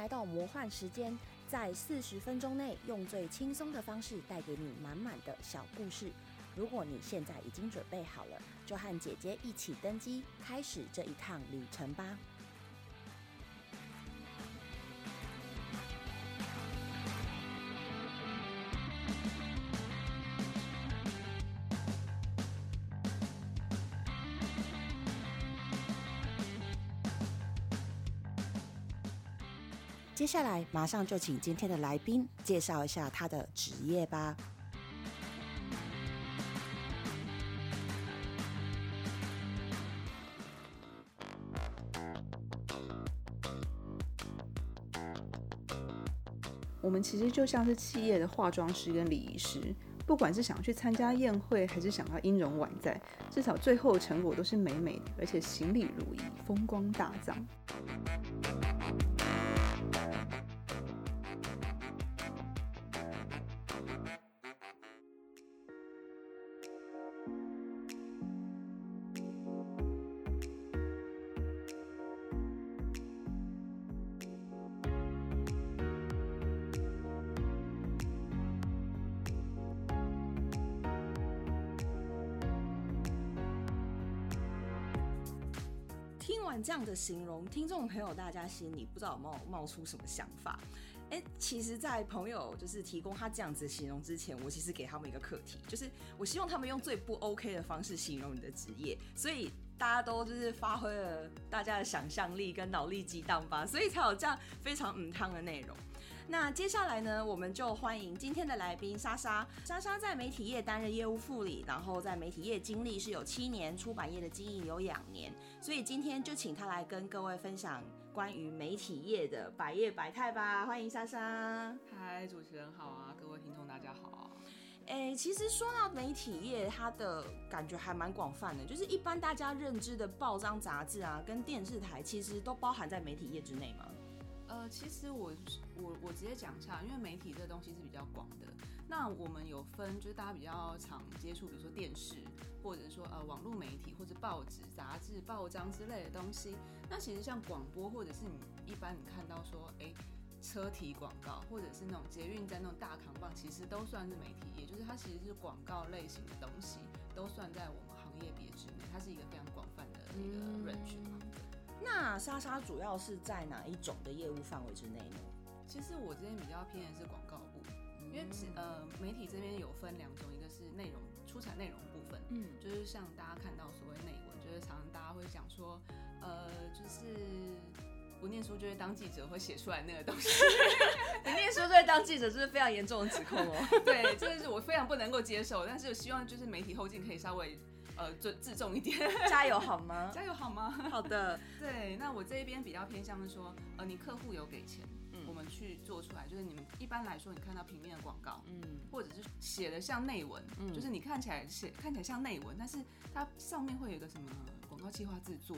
来到魔幻时间，在四十分钟内用最轻松的方式带给你满满的小故事。如果你现在已经准备好了，就和姐姐一起登机，开始这一趟旅程吧。接下来，马上就请今天的来宾介绍一下他的职业吧。我们其实就像是企业的化妆师跟礼仪师，不管是想去参加宴会，还是想要音容宛在，至少最后成果都是美美的，而且行礼如仪，风光大葬。心里不知道有没有冒出什么想法？哎，其实，在朋友就是提供他这样子形容之前，我其实给他们一个课题，就是我希望他们用最不 OK 的方式形容你的职业，所以大家都就是发挥了大家的想象力跟脑力激荡吧，所以才有这样非常嗯汤的内容。那接下来呢，我们就欢迎今天的来宾莎莎。莎莎在媒体业担任业务副理，然后在媒体业经历是有七年，出版业的经营有两年，所以今天就请她来跟各位分享关于媒体业的百业百态吧。欢迎莎莎。嗨，主持人好啊，各位听众大家好。哎，其实说到媒体业，它的感觉还蛮广泛的，就是一般大家认知的报章杂志啊，跟电视台，其实都包含在媒体业之内吗？呃，其实我我我直接讲一下，因为媒体这东西是比较广的。那我们有分，就是大家比较常接触，比如说电视，或者说呃网络媒体，或者报纸、杂志、报章之类的东西。那其实像广播，或者是你一般你看到说，哎，车体广告，或者是那种捷运站那种大扛棒，其实都算是媒体也，就是它其实是广告类型的东西，都算在我们行业别之内。它是一个非常广泛的一个 range 嘛。那莎莎主要是在哪一种的业务范围之内呢？其实我这边比较偏的是广告部，因为呃媒体这边有分两种，一个是内容出产内容部分，嗯，就是像大家看到所谓内文，就是常常大家会讲说，呃，就是不念书就会当记者会写出来那个东西，不念书就会当记者，这是非常严重的指控哦。对，这个是我非常不能够接受，但是希望就是媒体后劲可以稍微。呃，自自重一点，加油好吗？加油好吗？好的。对，那我这一边比较偏向是说，呃，你客户有给钱，嗯，我们去做出来，就是你们一般来说，你看到平面的广告，嗯，或者是写的像内文，嗯，就是你看起来写看起来像内文，但是它上面会有一个什么广告计划制作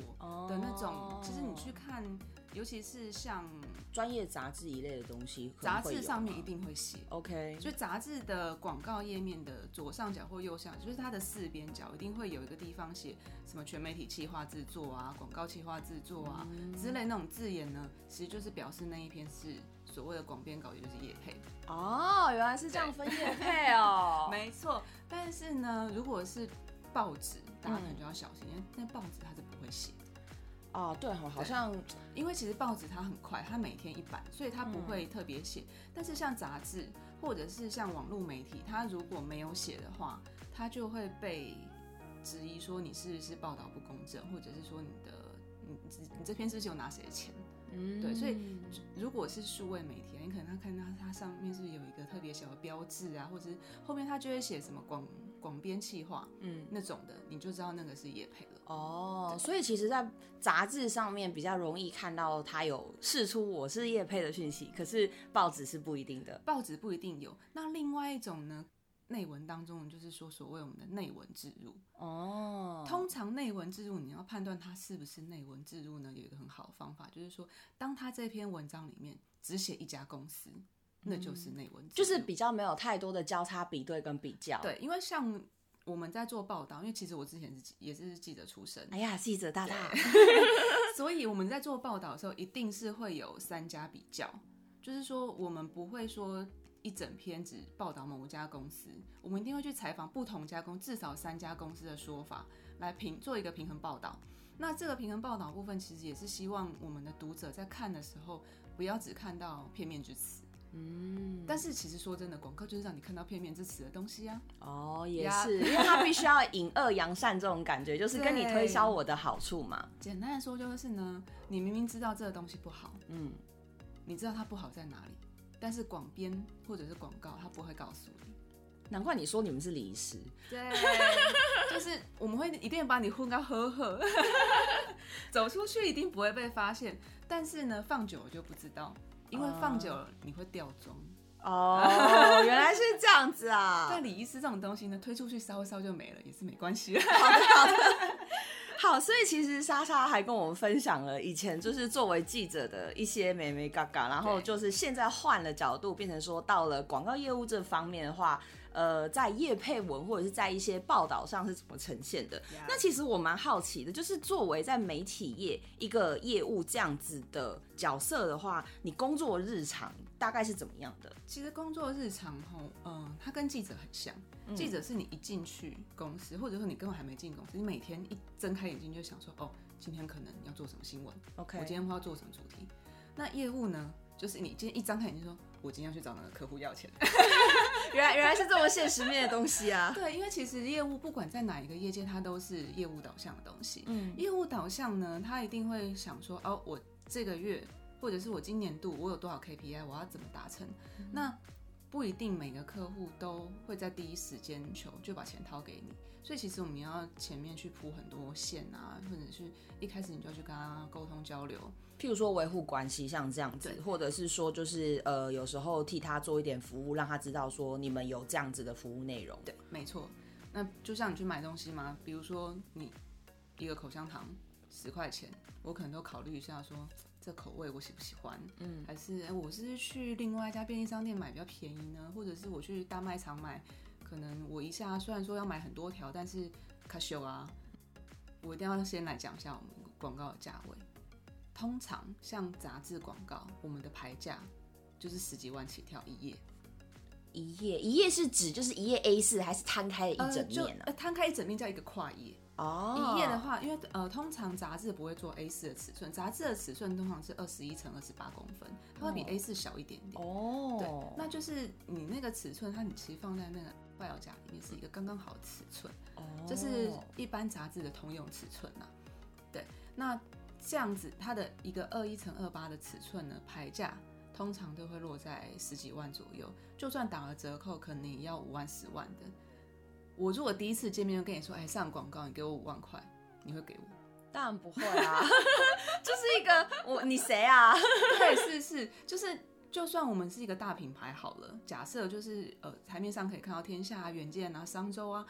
的那种，其实你去看。尤其是像专业杂志一类的东西，杂志上面一定会写。OK，就杂志的广告页面的左上角或右上，就是它的四边角一定会有一个地方写什么全媒体企划制作啊、广告企划制作啊之类那种字眼呢，其实就是表示那一篇是所谓的广编稿，也就是叶配。哦，原来是这样分叶配哦。没错，但是呢，如果是报纸，大家可能就要小心，因为那报纸它是不会写。哦，对好像因为其实报纸它很快，它每天一版，所以它不会特别写。但是像杂志或者是像网络媒体，它如果没有写的话，它就会被质疑说你是不是报道不公正，或者是说你的你你这篇是不是有拿谁的钱？嗯，对，所以如果是数位媒体，你可能他看到它上面是有一个特别小的标志啊，或者是后面他就会写什么广。广编企划，嗯，那种的，你就知道那个是叶配了。哦，所以其实，在杂志上面比较容易看到他有试出我是叶配的讯息，可是报纸是不一定的，报纸不一定有。那另外一种呢，内文当中就是说所谓我们的内文置入。哦，通常内文置入你要判断它是不是内文置入呢，有一个很好的方法，就是说，当他这篇文章里面只写一家公司。那就是内文，就是比较没有太多的交叉比对跟比较。对，因为像我们在做报道，因为其实我之前是也是记者出身，哎呀，记者大大，所以我们在做报道的时候，一定是会有三家比较，就是说我们不会说一整篇只报道某家公司，我们一定会去采访不同家公，至少三家公司的说法，来平做一个平衡报道。那这个平衡报道部分，其实也是希望我们的读者在看的时候，不要只看到片面之词。嗯，但是其实说真的，广告就是让你看到片面之词的东西啊。哦，也是，因为他必须要引恶扬善这种感觉，就是跟你推销我的好处嘛。简单的说就是呢，你明明知道这个东西不好，嗯，你知道它不好在哪里，但是广编或者是广告，它不会告诉你。难怪你说你们是礼仪师，对，就是我们会一定把你混到呵呵，走出去一定不会被发现。但是呢，放久了就不知道，因为放久了你会掉妆。哦，原来是这样子啊。但李医师这种东西呢，推出去烧一烧就没了，也是没关系。好的，好的，好，所以其实莎莎还跟我们分享了以前就是作为记者的一些美眉嘎嘎，然后就是现在换了角度，变成说到了广告业务这方面的话，呃，在业配文或者是在一些报道上是怎么呈现的那其实我蛮好奇的，就是作为在媒体业一个业务这样子的角色的话，你工作日常大概是怎么样的？其实工作日常吼，嗯、它跟记者很像。记者是你一进去公司，或者说你根本还没进公司，你每天一睁开眼睛就想说，哦，今天可能要做什么新闻 OK 我今天要做什么主题。那业务呢，就是你今天一张开眼睛说，我今天要去找那个客户要钱。原来原来是这么现实面的东西啊！对，因为其实业务不管在哪一个业界，它都是业务导向的东西。嗯业务导向呢，他一定会想说，哦，我这个月或者是我今年度我有多少 KPI，我要怎么达成？那不一定每个客户都会在第一时间求就把钱掏给你，所以其实我们要前面去铺很多线啊，或者是一开始你就要去跟他沟通交流。譬如说维护关系，像这样子，或者是说就是呃，有时候替他做一点服务，让他知道说你们有这样子的服务内容。对，没错。那就像你去买东西嘛，比如说你一个口香糖十块钱，我可能都考虑一下说这口味我喜不喜欢，嗯，还是、哎我是去另外一家便利商店买比较便宜呢，或者是我去大卖场买，可能我一下虽然说要买很多条，但是卡修啊，我一定要先来讲一下我们广告的价位。通常像杂志广告，我们的牌价就是十几万起跳一页。一页一页是指就是一页 A 四，还是摊开了一整面呢、呃摊开一整面叫一个跨页。哦，一页的话，因为呃，通常杂志不会做 A 四的尺寸，杂志的尺寸通常是二十一乘二十八公分，它会比哦。A 四小一点点。哦，对，那就是你那个尺寸，它你其实放在那个外表夹里面是一个刚刚好的尺寸，哦。这是一般杂志的通用尺寸呐、对，那这样子它的一个二一乘二八的尺寸呢，牌价通常都会落在十几万左右，就算打了折扣，可能也要五万、十万的。我如果第一次见面就跟你说，哎，上广告你给我五万块，你会给我？当然不会啊，就是一个我你谁啊？对，是是，就是就算我们是一个大品牌好了，假设就是呃台面上可以看到天下啊、远见啊、商周啊，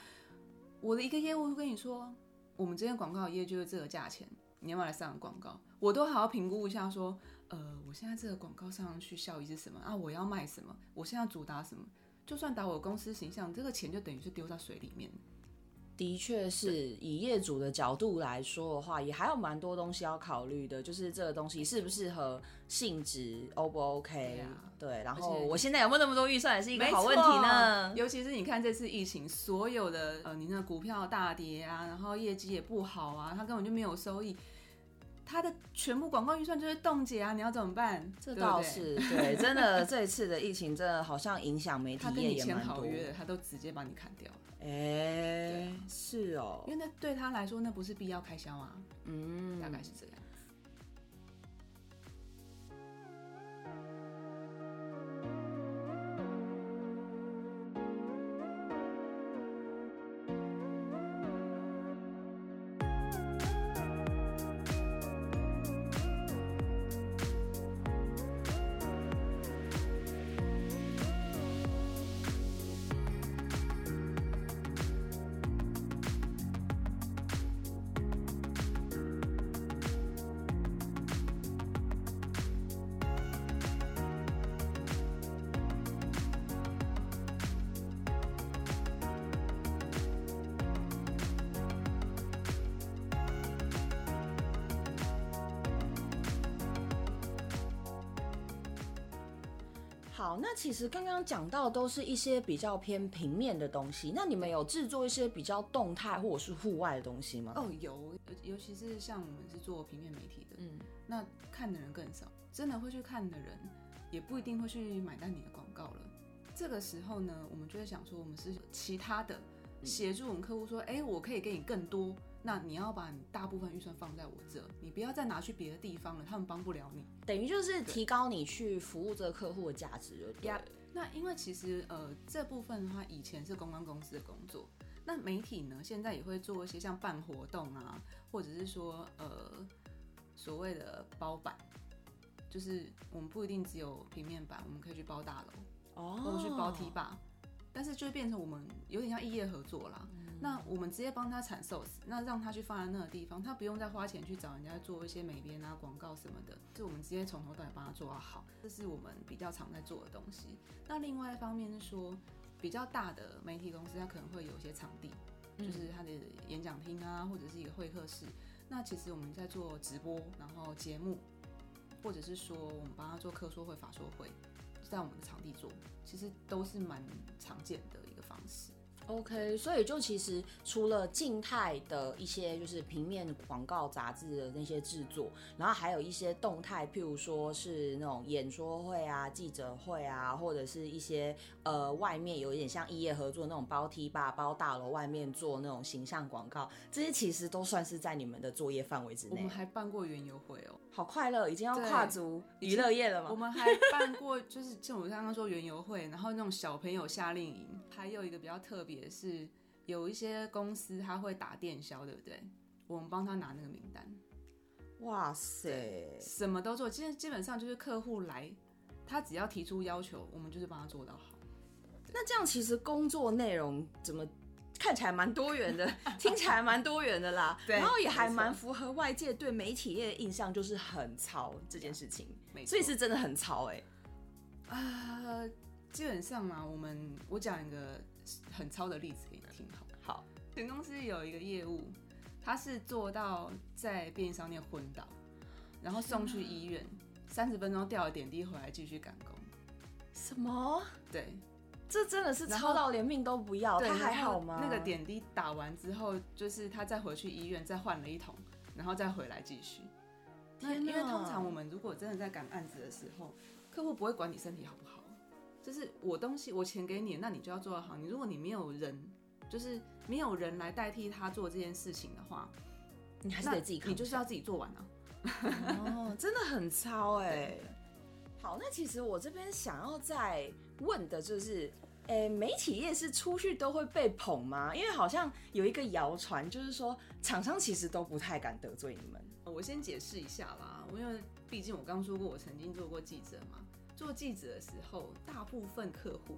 我的一个业务会跟你说，我们这边广告业就是这个价钱，你要不要来上广告？我都还要评估一下说，呃，我现在这个广告上去效益是什么啊？我要卖什么？我现在主打什么？就算打我公司形象，这个钱就等于是丢在水里面。的确是以业主的角度来说的话，也还有蛮多东西要考虑的，就是这个东西适不适合性质，O 不 OK？对啊对，然后我现在有没有那么多预算，也是一个好问题呢。尤其是你看这次疫情，所有的呃，你那股票大跌啊，然后业绩也不好啊，它根本就没有收益，它的全部广告预算就是冻结啊，你要怎么办？这。倒是对，真的 这一次的疫情真的好像影响媒体他跟你签业也蛮多。好约的，他都直接把你砍掉，哎、是哦因，为那对他来说那不是必要开销啊，嗯，大概是这样。好，那其实刚刚讲到都是一些比较偏平面的东西，那你们有制作一些比较动态或者是户外的东西吗？哦，有，尤其是像我们是做平面媒体的，嗯，那看的人更少，真的会去看的人也不一定会去买单你的广告了。这个时候呢，我们就会想说，我们是其他的协助我们客户说，哎、我可以给你更多，那你要把你大部分预算放在我这，你不要再拿去别的地方了，他们帮不了你。等于就是提高你去服务这个客户的价值了。呀那因为其实呃这部分的话，以前是公关公司的工作，那媒体呢现在也会做一些像办活动啊，或者是说呃所谓的包版，就是我们不一定只有平面版，我们可以去包大楼，哦或者去包 T 吧，但是就会变成我们有点像异业合作啦。那我们直接帮他产 SOS，那让他去放在那个地方，他不用再花钱去找人家做一些美编啊、广告什么的，就我们直接从头到尾帮他做到好，这是我们比较常在做的东西。那另外一方面是说，比较大的媒体公司，它可能会有一些场地，就是它的演讲厅啊，或者是一个会客室。那其实我们在做直播，然后节目，或者是说我们帮他做客说会、法说会，在我们的场地做，其实都是蛮常见的一个方式。OK，所以就其实除了静态的一些就是平面广告杂志的那些制作，然后还有一些动态，譬如说是那种演说会啊、记者会啊，或者是一些呃外面有一点像异业合作那种包 T 吧、包大楼外面做那种形象广告，这些其实都算是在你们的作业范围之内。我们还办过园游会哦，好快乐，已经要跨足娱乐业了吗？我们还办过，就是像我刚刚说园游会，然后那种小朋友夏令营，还有一个比较特别的是，有一些公司他会打电销，对不对？我们帮他拿那个名单，哇塞，什么都做，其实基本上就是客户来，他只要提出要求，我们就是帮他做到好。那这样其实工作内容怎么看起来蛮多元的，听起来蛮多元的啦。对然后也还蛮符合外界对媒体业的印象，就是很糙这件事情。没错所以是真的很糙哎、啊、基本上嘛，我们我讲一个很糙的例子给你听好了。好，前公司有一个业务，他是做到在便利商店昏倒，然后送去医院，三十分钟掉了点滴回来继续赶工。什么？对，这真的是超到连命都不要？对他还好吗？那个点滴打完之后，就是他再回去医院再换了一桶，然后再回来继续。因为通常我们如果真的在赶案子的时候，客户不会管你身体好不好，就是我东西我钱给你，那你就要做得好。你如果你没有人，就是没有人来代替他做这件事情的话，你还是得自己扛你就是要自己做完啊。哦，真的很糙哎、好，那其实我这边想要再问的就是，诶、媒体业是出去都会被捧吗？因为好像有一个谣传，就是说厂商其实都不太敢得罪你们。我先解释一下啦，因为毕竟我刚说过，我曾经做过记者嘛。做记者的时候，大部分客户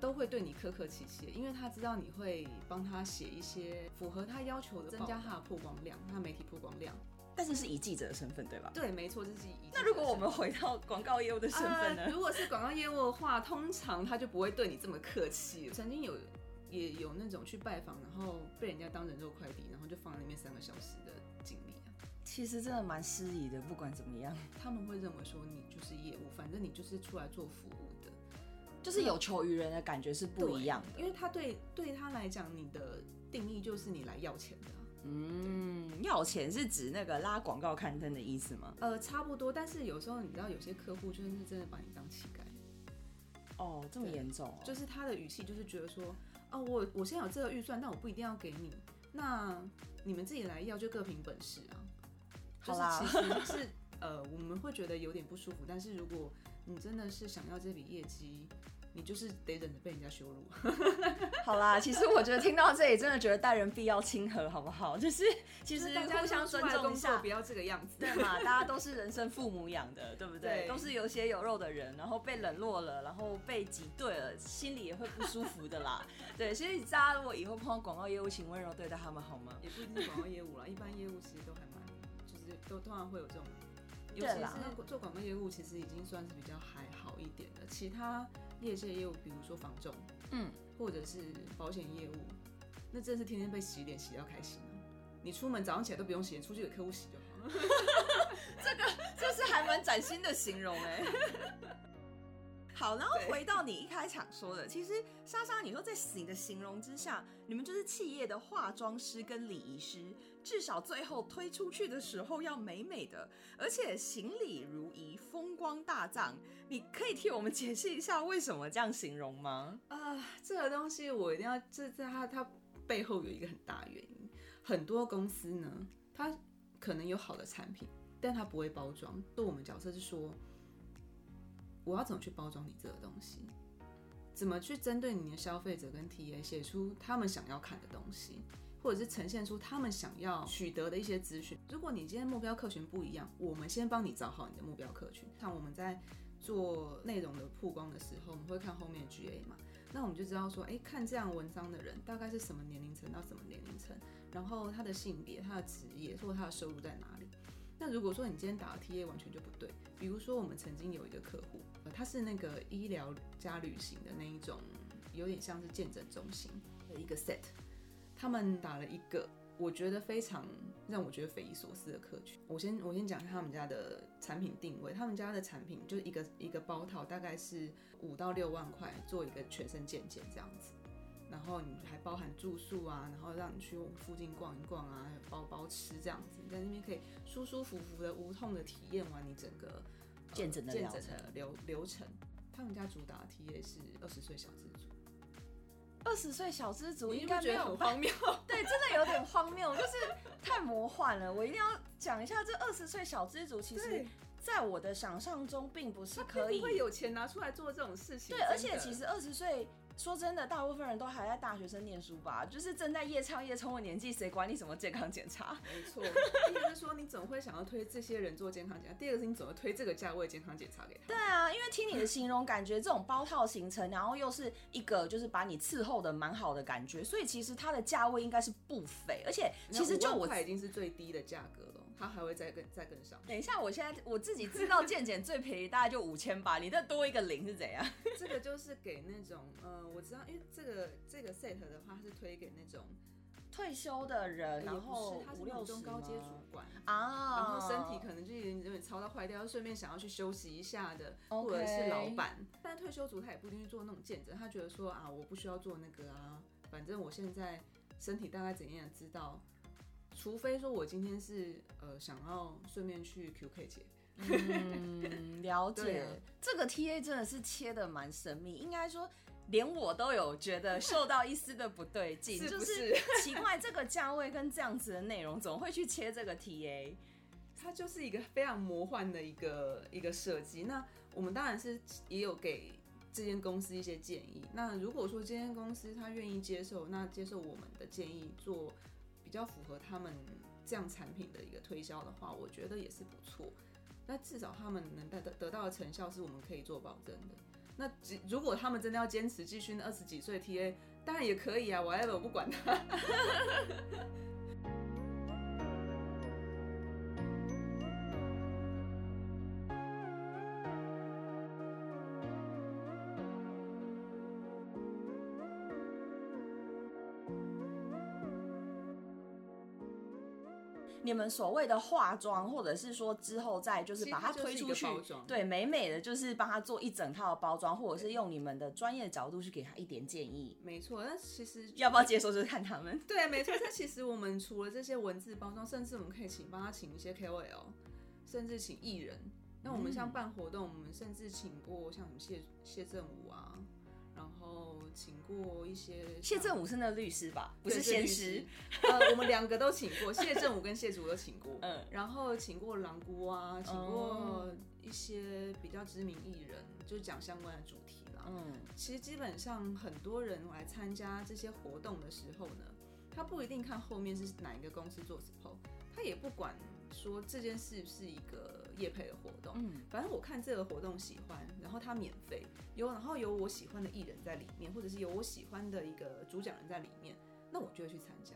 都会对你客客气气，因为他知道你会帮他写一些符合他要求的，增加他的曝光量，他媒体曝光量。但是是以记者的身份，对吧？对，没错，这是以。那如果我们回到广告业务的身份呢？呃如果是广告业务的话，通常他就不会对你这么客气。曾经有也有那种去拜访，然后被人家当人肉快递，然后就放在那边三个小时的经历啊。其实真的蛮失礼的，不管怎么样，他们会认为说你就是业务，反正你就是出来做服务的，就是有求于人的感觉是不一样的。因为他对对他来讲，你的定义就是你来要钱的啊、嗯，要钱是指那个拉广告刊登的意思吗？呃，差不多。但是有时候你知道，有些客户就是真的把你当乞丐，哦，这么严重哦。就是他的语气就是觉得说，哦，我我现在有这个预算，但我不一定要给你，那你们自己来要就各凭本事啊。就是好啦其实是呃，我们会觉得有点不舒服，但是如果你真的是想要这笔业绩，你就是得忍着被人家羞辱。好啦，其实我觉得听到这里，真的觉得待人必要亲和，好不好？就是其实互相尊重一下不，要这个样子。对嘛？大家都是人生父母养的，对不对？对都是有血有肉的人，然后被冷落了，然后被挤兑了，心里也会不舒服的啦。对，所以大家如果以后碰到广告业务，请温柔对待他们好吗？也不一定是广告业务啦，一般业务其实都还蛮，就是都通常会有这种，尤其是做广告业务，其实已经算是比较还好一点的。其他业界业务，比如说房仲，嗯，或者是保险业务，那真是天天被洗脸洗到开心啊！你出门早上起来都不用洗脸，出去给客户洗就好了。这是还蛮崭新的形容哎、好，然后回到你一开场说的，其实莎莎，你说在你的形容之下，你们就是企业的化妆师跟礼仪师，至少最后推出去的时候要美美的，而且行礼如仪，风光大葬。你可以替我们解释一下为什么这样形容吗？啊，这个东西我一定要，这在它它背后有一个很大原因，很多公司呢，它可能有好的产品，但它不会包装。对我们角色是说。我要怎么去包装你这个东西？怎么去针对你的消费者跟 TA 写出他们想要看的东西，或者是呈现出他们想要取得的一些资讯？如果你今天目标客群不一样，我们先帮你找好你的目标客群。像我们在做内容的曝光的时候，我们会看后面 GA 嘛，那我们就知道说，哎，看这样文章的人大概是什么年龄层到什么年龄层，然后他的性别、他的职业或者他的收入在哪里。那如果说你今天打的 TA 完全就不对，比如说我们曾经有一个客户，呃，他是那个医疗加旅行的那一种，有点像是见诊中心的一个 set，他们打了一个我觉得非常让我觉得匪夷所思的客群。我先我先讲一下他们家的产品定位，他们家的产品就是一个一个包套，大概是五到六万块做一个全身健检这样子。然后你还包含住宿啊，然后让你去附近逛一逛啊，还有包包吃这样子，你在那边可以舒舒服服的、无痛的体验完你整个见诊的见诊的流流程。他们家主打的 TA 是二十岁小资族，二十岁小资族应该觉得很荒谬，对，真的有点荒谬，就是太魔幻了。我一定要讲一下，这二十岁小资族其实在我的想象中并不是可以会有钱拿出来做这种事情。对，而且其实二十岁。说真的，大部分人都还在大学生念书吧，就是正在夜唱夜冲的年纪，谁管你什么健康检查？没错，第一个是说你怎么会想要推这些人做健康检查，第二个是你怎么推这个价位健康检查给他？对啊，因为听你的形容，感觉这种包套行程，然后又是一个就是把你伺候的蛮好的感觉，所以其实它的价位应该是不菲，而且其实就我已经是最低的价格了。他还会再跟再跟上。等一下，我现在我自己知道健检最便宜大概就五千吧，你再多一个零是怎样？这个就是给那种呃，我知道，因为这个这个 set 的话是推给那种退休的人，然后他是五六中高阶主管啊，然后身体可能就有点有点操到坏掉，顺便想要去休息一下的，或者是老板。但退休族他也不一定去做那种健诊，他觉得说啊，我不需要做那个啊，反正我现在身体大概怎样知道。除非说我今天是呃想要顺便去 QK 姐，嗯，了解。这个 TA 真的是切的蛮神秘，应该说连我都有觉得受到一丝的不对劲，就是 奇怪这个价位跟这样子的内容，怎么会去切这个 TA？它就是一个非常魔幻的一个一个设计。那我们当然是也有给这间公司一些建议。那如果说这间公司他愿意接受，那接受我们的建议做。比较符合他们这样产品的一个推销的话，我觉得也是不错。那至少他们能得得到的成效是我们可以做保证的。那如果他们真的要坚持继续那二十几岁 TA，当然也可以啊，whatever，我不管他。们所谓的化妆，或者是说之后再就是把它推出去，对，美美的就是帮他做一整套的包装，或者是用你们的专业角度去给他一点建议。没错，那其实要不要接受就是看他们。对，没错。那其实我们除了这些文字包装，甚至我们可以请帮他请一些 KOL，甚至请艺人。那我们像办活动，我们甚至请过像什么谢谢振武啊。然后请过一些谢振武是那个律师吧，不是先师。呃，我们两个都请过，谢振武跟谢祖都请过。嗯，然后请过狼姑啊，请过一些比较知名艺人，就讲相关的主题啦。嗯，其实基本上很多人来参加这些活动的时候呢，他不一定看后面是哪一个公司做 support，他也不管。说这件事是一个业配的活动，嗯，反正我看这个活动喜欢，然后它免费，有然后有我喜欢的艺人在里面，或者是有我喜欢的一个主讲人在里面，那我就会去参加。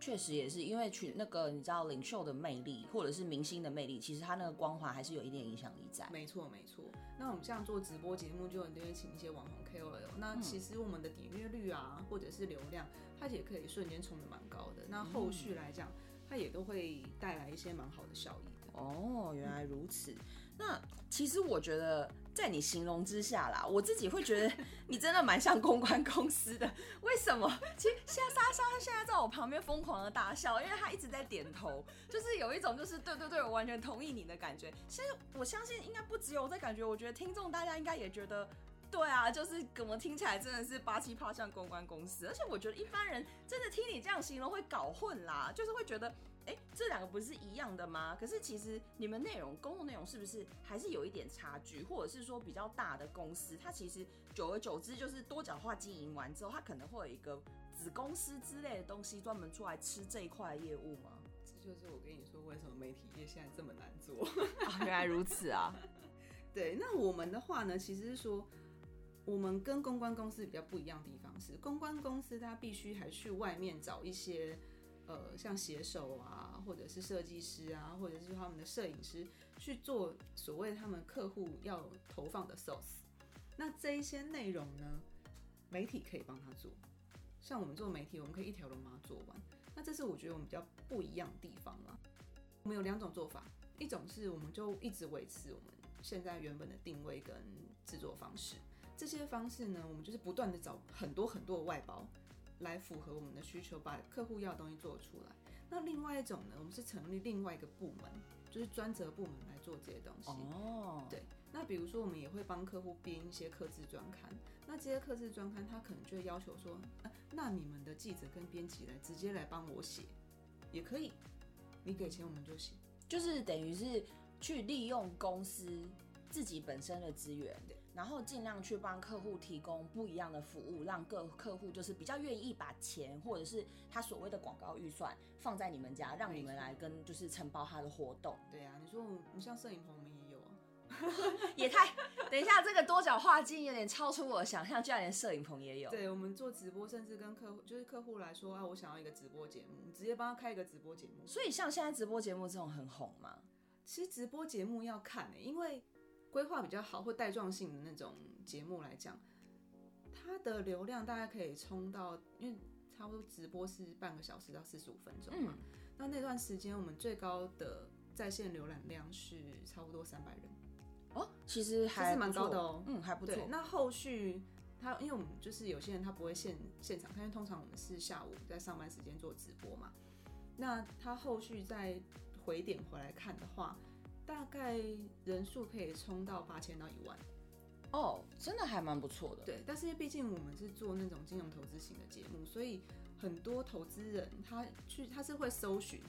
确实也是，因为去那个你知道领袖的魅力，或者是明星的魅力，其实他那个光环还是有一点影响力在。没错没错。那我们像做直播节目，就很多会请一些网红 KOL，那其实我们的点阅率啊，或者是流量，它也可以瞬间冲的蛮高的。那后续来讲。它也都会带来一些蛮好的效益的哦，原来如此。那其实我觉得，在你形容之下啦，我自己会觉得 你真的蛮像公关公司的。为什么？其实现在莎莎现在在我旁边疯狂的大笑，因为她一直在点头，就是有一种就是对对对，我完全同意你的感觉。其实我相信应该不只有这感觉，我觉得听众大家应该也觉得。对啊，就是怎么听起来真的是八七八像公关公司，而且我觉得一般人真的听你这样形容会搞混啦，就是会觉得，哎，这两个不是一样的吗？可是其实你们内容公共内容是不是还是有一点差距，或者是说比较大的公司，它其实久而久之就是多角化经营完之后，它可能会有一个子公司之类的东西专门出来吃这一块业务吗？这就是我跟你说为什么媒体业现在这么难做啊！原来如此啊！对，那我们的话呢，其实是说。我们跟公关公司比较不一样的地方是，公关公司它必须还去外面找一些，呃，像写手啊，或者是设计师啊，或者是他们的摄影师去做所谓他们客户要投放的 source。那这一些内容呢，媒体可以帮他做。像我们做媒体，我们可以一条龙把它做完。那这是我觉得我们比较不一样的地方了。我们有两种做法，一种是我们就一直维持我们现在原本的定位跟制作方式。这些方式呢，我们就是不断的找很多很多的外包，来符合我们的需求，把客户要的东西做出来。那另外一种呢，我们是成立另外一个部门，就是专责部门来做这些东西。哦，对。那比如说，我们也会帮客户编一些刻字专刊。那这些刻字专刊，他可能就会要求说，那你们的记者跟编辑来直接来帮我写，也可以。你给钱我们就写，就是等于是去利用公司自己本身的资源。然后尽量去帮客户提供不一样的服务，让各客户就是比较愿意把钱或者是他所谓的广告预算放在你们家，让你们来跟就是承包他的活动。对啊，你说我们像摄影棚，我们也有啊，也太……等一下，这个多角化经营有点超出我的想象，居然连摄影棚也有。对，我们做直播，甚至跟客户就是客户来说啊，我想要一个直播节目，你直接帮他开一个直播节目。所以像现在直播节目这种很红吗？其实直播节目要看诶，因为。规划比较好或带状性的那种节目来讲，它的流量大概可以冲到，因为差不多直播是半个小时到四十五分钟嘛。那那段时间我们最高的在线浏览量是差不多三百人。哦，其实还是蛮高的哦。嗯，还不错。那后续他，因为我们就是有些人他不会现现场看，因为通常我们是下午在上班时间做直播嘛。那他后续再回点回来看的话。大概人数可以冲到八千到一万，哦，真的还蛮不错的。对，但是因为毕竟我们是做那种金融投资型的节目，所以很多投资人他去他是会搜寻，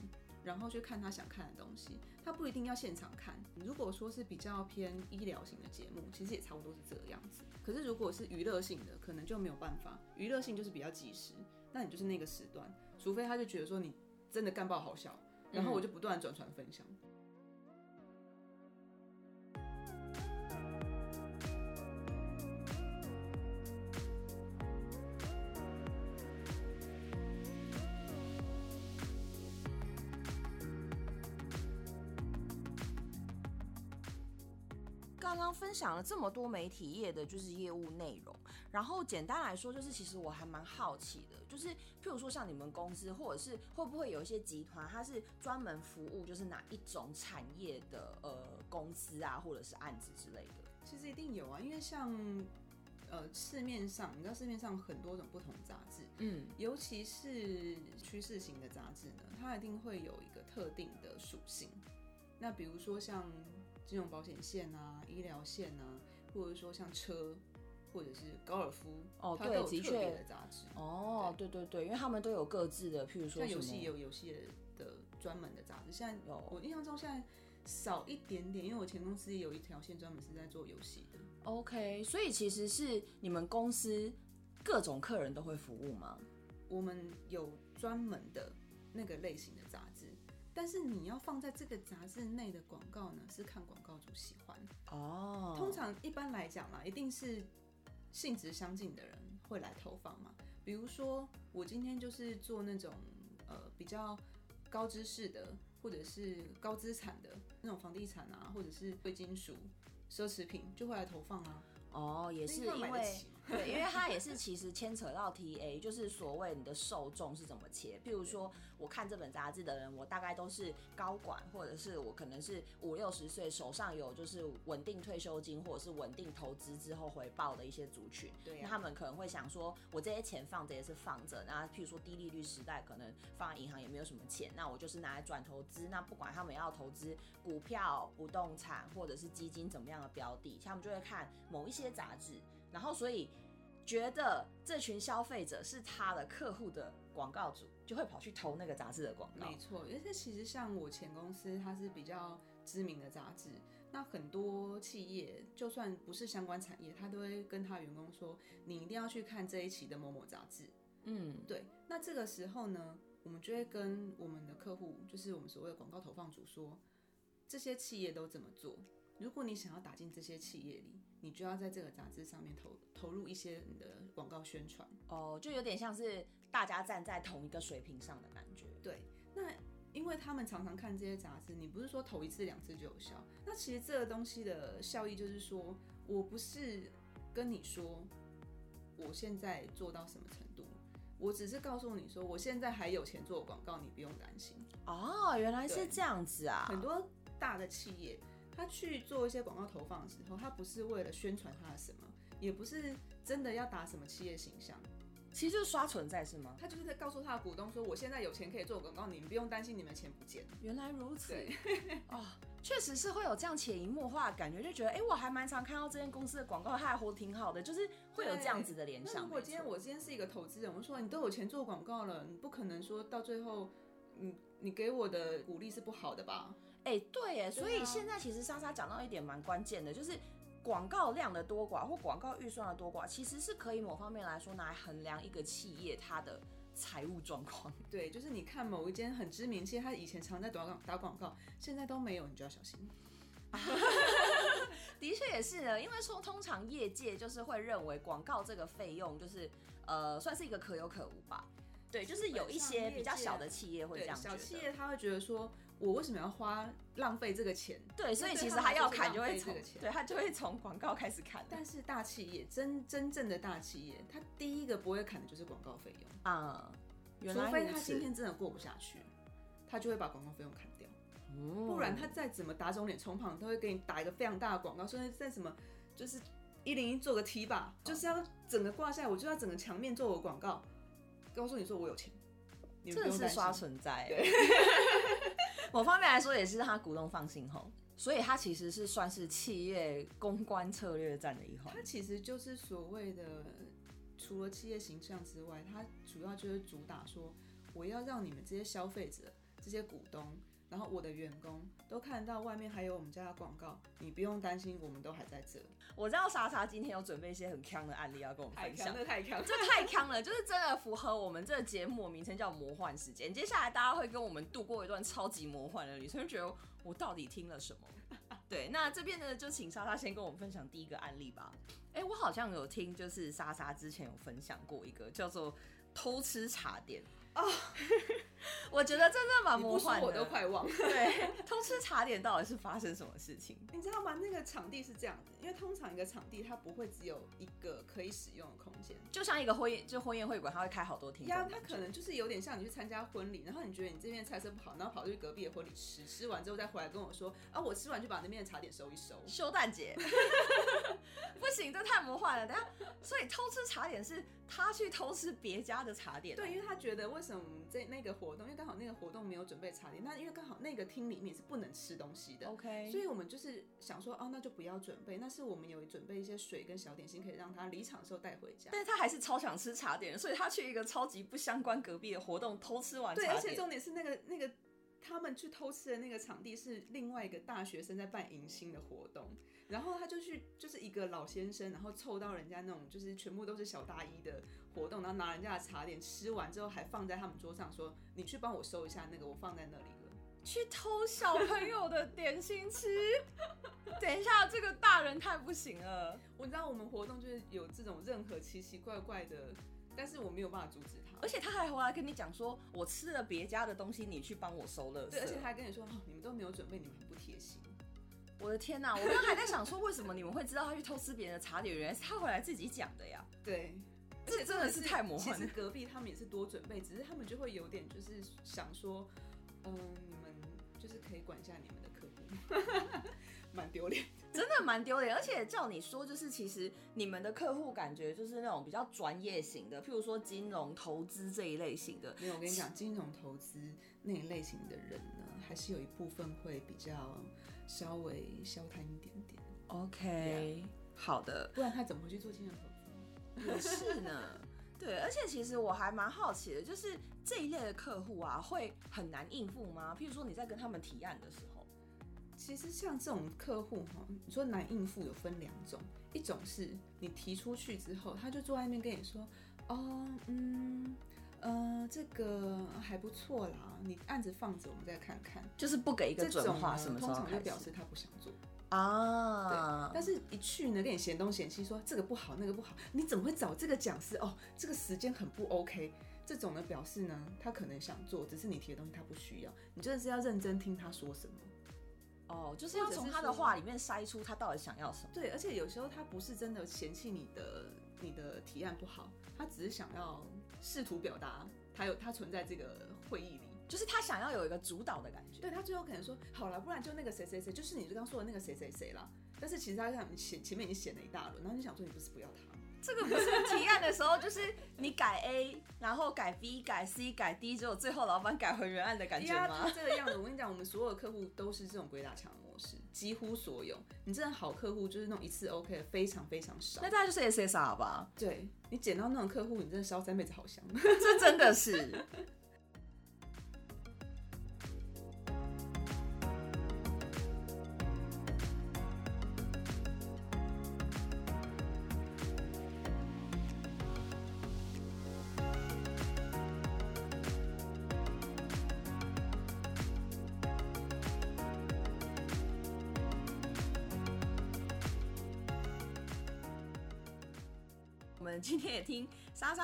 然后去看他想看的东西，他不一定要现场看。如果说是比较偏医疗型的节目，其实也差不多是这个样子。可是如果是娱乐性的，可能就没有办法。娱乐性就是比较及时，那你就是那个时段，除非他就觉得说你真的干爆好笑，然后我就不断转传分享。刚分享了这么多媒体业的就是业务内容，然后简单来说就是，其实我还蛮好奇的，就是譬如说像你们公司，或者是会不会有一些集团，它是专门服务就是哪一种产业的呃公司啊，或者是案子之类的？其实一定有啊，因为像呃市面上，你知道市面上很多种不同杂志，嗯，尤其是趋势型的杂志呢，它一定会有一个特定的属性。那比如说像。金融保险线啊，医疗线啊，或者说像车，或者是高尔夫哦，对，的确的杂志哦，对对对，因为他们都有各自的，譬如说像游戏也有游戏的专门的杂志，现在有我印象中现在少一点点，因为我前公司也有一条线专门是在做游戏的。OK，所以其实是你们公司各种客人都会服务吗？我们有专门的那个类型的杂志。但是你要放在这个杂志内的广告呢，是看广告主喜欢哦。通常一般来讲啦，一定是性质相近的人会来投放嘛。比如说我今天就是做那种呃比较高知识的，或者是高资产的那种房地产啊，或者是贵金属、奢侈品，就会来投放啊。哦，也是因为对，因为它也是其实牵扯到 TA，就是所谓你的受众是怎么切。譬如说，我看这本杂志的人，我大概都是高管，或者是我可能是五六十岁，手上有就是稳定退休金或者是稳定投资之后回报的一些族群。对啊那他们可能会想说，我这些钱放着也是放着，那譬如说低利率时代，可能放在银行也没有什么钱，那我就是拿来转投资。那不管他们要投资股票、不动产或者是基金怎么样的标的，他们就会看某一些杂志，然后所以觉得这群消费者是他的客户的广告主，就会跑去投那个杂志的广告没。错，而且其实像我前公司，它是比较知名的杂志，那很多企业就算不是相关产业，他都会跟他员工说，你一定要去看这一期的某某杂志。嗯，对，那这个时候呢，我们就会跟我们的客户，就是我们所谓的广告投放主说，这些企业都怎么做。如果你想要打进这些企业里，你就要在这个杂志上面投投入一些你的广告宣传。哦，就有点像是大家站在同一个水平上的感觉。对，那因为他们常常看这些杂志，你不是说投一次两次就有效？那其实这个东西的效益就是说，我不是跟你说我现在做到什么程度，我只是告诉你说我现在还有钱做广告，你不用担心。哦，原来是这样子啊！很多大的企业，他去做一些广告投放的时候，他不是为了宣传他的什么，也不是真的要打什么企业形象，其实就是刷存在是吗？他就是在告诉他的股东说，我现在有钱可以做广告，你们不用担心你们钱不见。原来如此。对，哦，确实是会有这样潜移默化的感觉，就觉得哎、诶我还蛮常看到这间公司的广告，它还活得挺好的，就是会有这样子的联想。那如果今天我今天是一个投资人，我说你都有钱做广告了，你不可能说到最后，你你给我的鼓励是不好的吧？哎、对耶，所以现在其实莎莎讲到一点蛮关键的，就是广告量的多寡或广告预算的多寡，其实是可以某方面来说拿来衡量一个企业它的财务状况。对，就是你看某一间很知名企业，他以前常在打广打广告，现在都没有，你就要小心。的确也是呢，因为说通常业界就是会认为广告这个费用就是呃算是一个可有可无吧。对，就是有一些比较小的企业会这对，样。小企业他会觉得说，我为什么要花浪费这个钱？对，所以其实他要砍就会从对他就会从广告开始砍。但是大企业真真正的大企业，他第一个不会砍的就是广告费用，啊、原除非他今天真的过不下去，他就会把广告费用砍掉。嗯不然他再怎么打肿脸充胖，都会给你打一个非常大的广告，甚至在什么就是一零一做个 T 吧，就是要整个挂下来，我就要整个墙面做我广告，告诉你说我有钱，你们真的是刷存在。某方面来说，也是他股东放心吼，所以他其实是算是企业公关策略战的一环他。其实就是所谓的，除了企业形象之外，他主要就是主打说，我要让你们这些消费者、这些股东，然后我的员工都看到外面还有我们家的广告，你不用担心，我们都还在这。我知道莎莎今天有准备一些很强的案例要跟我们分享。那太强，这太强了，就是真的符合我们这个节目名称叫魔幻时间。接下来大家会跟我们度过一段超级魔幻的旅程，就觉得我到底听了什么？对，那这边呢，就请莎莎先跟我们分享第一个案例吧。哎、我好像有听，就是莎莎之前有分享过一个叫做偷吃茶点哦，我觉得真的蛮魔幻的。我都快忘了。对，偷吃茶点到底是发生什么事情？你知道吗？那个场地是这样子，因为通常一个场地它不会只有一个可以使用的空间，就像一个婚宴，就婚宴会馆，它会开好多厅。呀，它可能就是有点像你去参加婚礼，然后你觉得你这边的菜色不好，然后跑去隔壁的婚礼吃，吃完之后再回来跟我说，啊，我吃完就把那边的茶点收一收。休蛋姐，不行，这太魔幻了。等下，所以偷吃茶点是他去偷吃别家的茶点哦、对，因为他觉得为什么这那个活动，因为刚好那个活动没有准备茶点，那因为刚好那个厅里面是不能吃东西的。，OK，所以我们就是想说，哦，那就不要准备。那是我们有准备一些水跟小点心，可以让他离场的时候带回家。但是他还是超想吃茶点，所以他去一个超级不相关隔壁的活动偷吃完茶对，而且重点是那个那个他们去偷吃的那个场地是另外一个大学生在办迎新的活动，然后他就去就是一个老先生，然后凑到人家那种就是全部都是小大一的活动，然后拿人家的茶点吃完之后还放在他们桌上说，你去帮我收一下那个，我放在那里了。去偷小朋友的点心吃。等一下，这个大人太不行了。我知道我们活动就是有这种任何奇奇怪怪的，但是我没有办法阻止他而。且他还回来跟你讲说，我吃了别家的东西，你去帮我收了。对，而且他还跟你说，哦，你们都没有准备，你们很不贴心。我的天哪！我刚刚还在想说，为什么你们会知道他去偷吃别人的茶点？原来是他回来自己讲的呀。对，这真的是太魔幻了其实隔壁他们也是多准备，只是他们就会有点就是想说，嗯、你们就是可以管一下你们的客户，蛮丢脸。真的蛮丢脸，而且照你说，就是其实你们的客户感觉就是那种比较专业型的，譬如说金融投资这一类型的。没有，我跟你讲，金融投资那一类型的人呢，还是有一部分会比较稍微消贪一点点，OK，好的，不然他怎么会去做金融投资？也是呢。对，而且其实我还蛮好奇的，就是这一类的客户啊，会很难应付吗？譬如说你在跟他们提案的时候，其实像这种客户哈，你说难应付有分两种，一种是你提出去之后，他就坐在那边跟你说，哦，嗯，呃，这个还不错啦，你案子放着，我们再看看。就是不给一个准话，什么时通候开始常就表示他不想做。啊？对但是一去呢，跟你嫌东嫌西，说这个不好，那个不好，你怎么会找这个讲师？哦，这个时间很不 OK。这种呢，表示呢，他可能想做，只是你提的东西他不需要。你真的是要认真听他说什么。哦，就是要从他的话里面筛出他到底想要什么。对，而且有时候他不是真的嫌弃你的你的提案不好，他只是想要试图表达他有他存在这个会议里。就是他想要有一个主导的感觉。对他最后可能说好了，不然就那个谁谁谁，就是你刚刚说的那个谁谁谁啦。但是其实他想前前面已经写了一大轮，然后你想说你不是不要他，这个不是提案的时候，就是你改 A，然后改 B，改 C，改 D，只有最后老板改回原案的感觉呀，吗就？这个样子。我跟你讲，我们所有客户都是这种鬼打墙的模式，几乎所有。你真的好客户就是那种一次 OK 的非常非常少那。大概就是 SSR 吧，对你捡到那种客户，你真的烧三辈子好香。这真的是。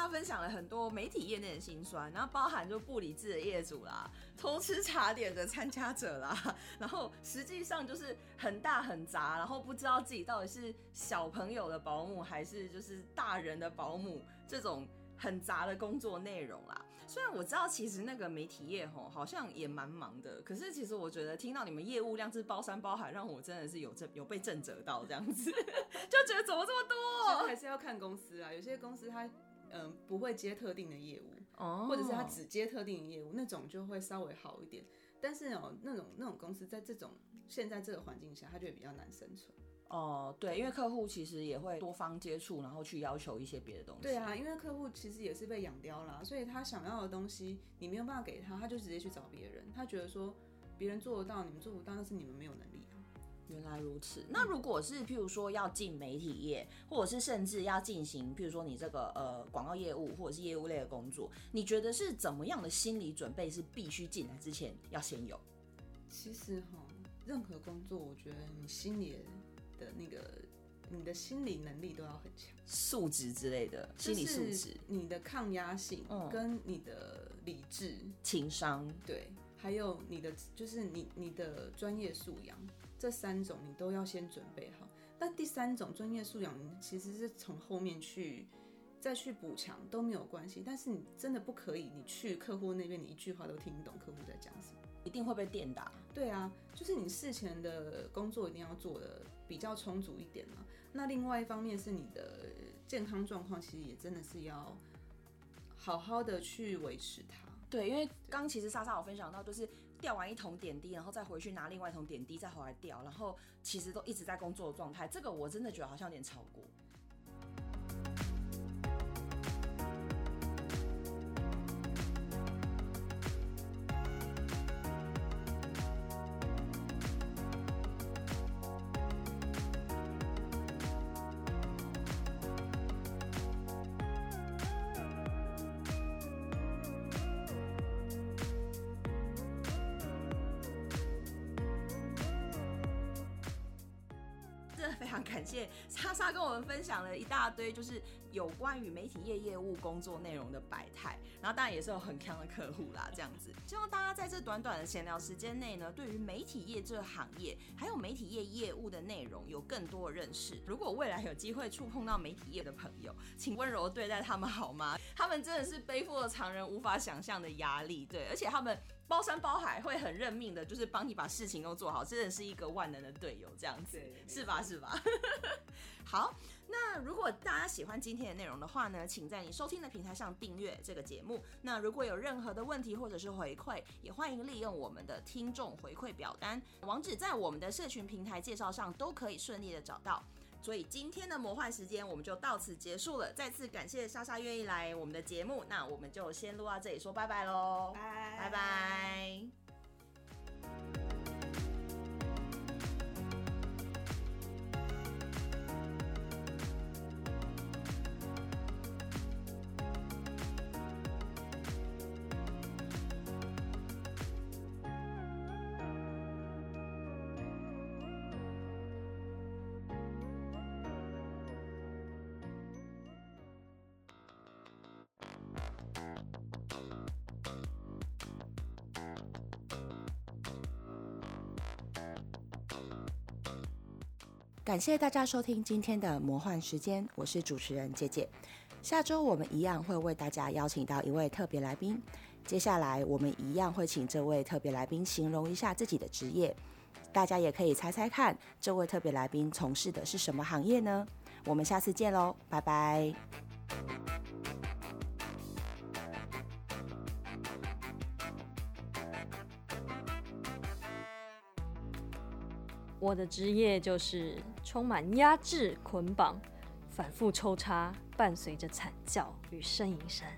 他分享了很多媒体业内的辛酸，然后包含就不理智的业主啦，偷吃茶点的参加者啦，然后实际上就是很大很杂，然后不知道自己到底是小朋友的保姆还是就是大人的保姆这种很杂的工作内容啦。虽然我知道其实那个媒体业吼好像也蛮忙的，可是其实我觉得听到你们业务量是包山包海，让我真的是有震有被震折到这样子，就觉得怎么这么多还是要看公司啊，有些公司它嗯不会接特定的业务，哦或者是他只接特定的业务，那种就会稍微好一点。但是哦，那种那种公司在这种现在这个环境下，它就会比较难生存。哦，对，因为客户其实也会多方接触，然后去要求一些别的东西。对啊，因为客户其实也是被养刁啦，所以他想要的东西你没有办法给他，他就直接去找别人。他觉得说别人做得到，你们做不到，那是你们没有能。原来如此。那如果是譬如说要进媒体业，或者是甚至要进行，譬如说你这个呃广告业务或者是业务类的工作，你觉得是怎么样的心理准备是必须进来之前要先有？其实哈，任何工作，我觉得你心里的那个你的心理能力都要很强，素质之类的，心理素质、你的抗压性嗯跟你的理智，情商，对，还有你的就是你你的专业素养，这三种你都要先准备好。那第三种专业素养，你其实是从后面去再去补强都没有关系。但是你真的不可以，你去客户那边，你一句话都听不懂客户在讲什么。一定会被电打。对啊，就是你事前的工作一定要做的比较充足一点嘛。那另外一方面是你的健康状况，其实也真的是要好好的去维持它。对，因为刚其实莎莎有分享到，就是吊完一桶点滴，然后再回去拿另外一桶点滴，再回来吊，然后其实都一直在工作的状态。这个我真的觉得好像有点超过。莎莎跟我们分享了一大堆，就是有关于媒体业业务工作内容的百态，然后当然也是有很强的客户啦，这样子。希望大家在这短短的闲聊时间内呢，对于媒体业这个行业，还有媒体业业务的内容有更多的认识。如果未来有机会触碰到媒体业的朋友，请温柔对待他们好吗？他们真的是背负了常人无法想象的压力，对，而且他们。包山包海会很认命的，就是帮你把事情都做好，真的是一个万能的队友，这样子是吧？是吧？好，那如果大家喜欢今天的内容的话呢，请在你收听的平台上订阅这个节目。那如果有任何的问题或者是回馈，也欢迎利用我们的听众回馈表单，网址在我们的社群平台介绍上都可以顺利的找到。所以今天的魔幻时间我们就到此结束了。再次感谢莎莎愿意来我们的节目，那我们就先录到这里，说拜拜喽，拜拜拜。感谢大家收听今天的魔幻时间，我是主持人姐姐。下周我们一样会为大家邀请到一位特别来宾，接下来我们一样会请这位特别来宾形容一下自己的职业，大家也可以猜猜看，这位特别来宾从事的是什么行业呢？我们下次见喽，拜拜。我的职业就是充满压制、捆绑、反复抽插，伴随着惨叫与呻吟声。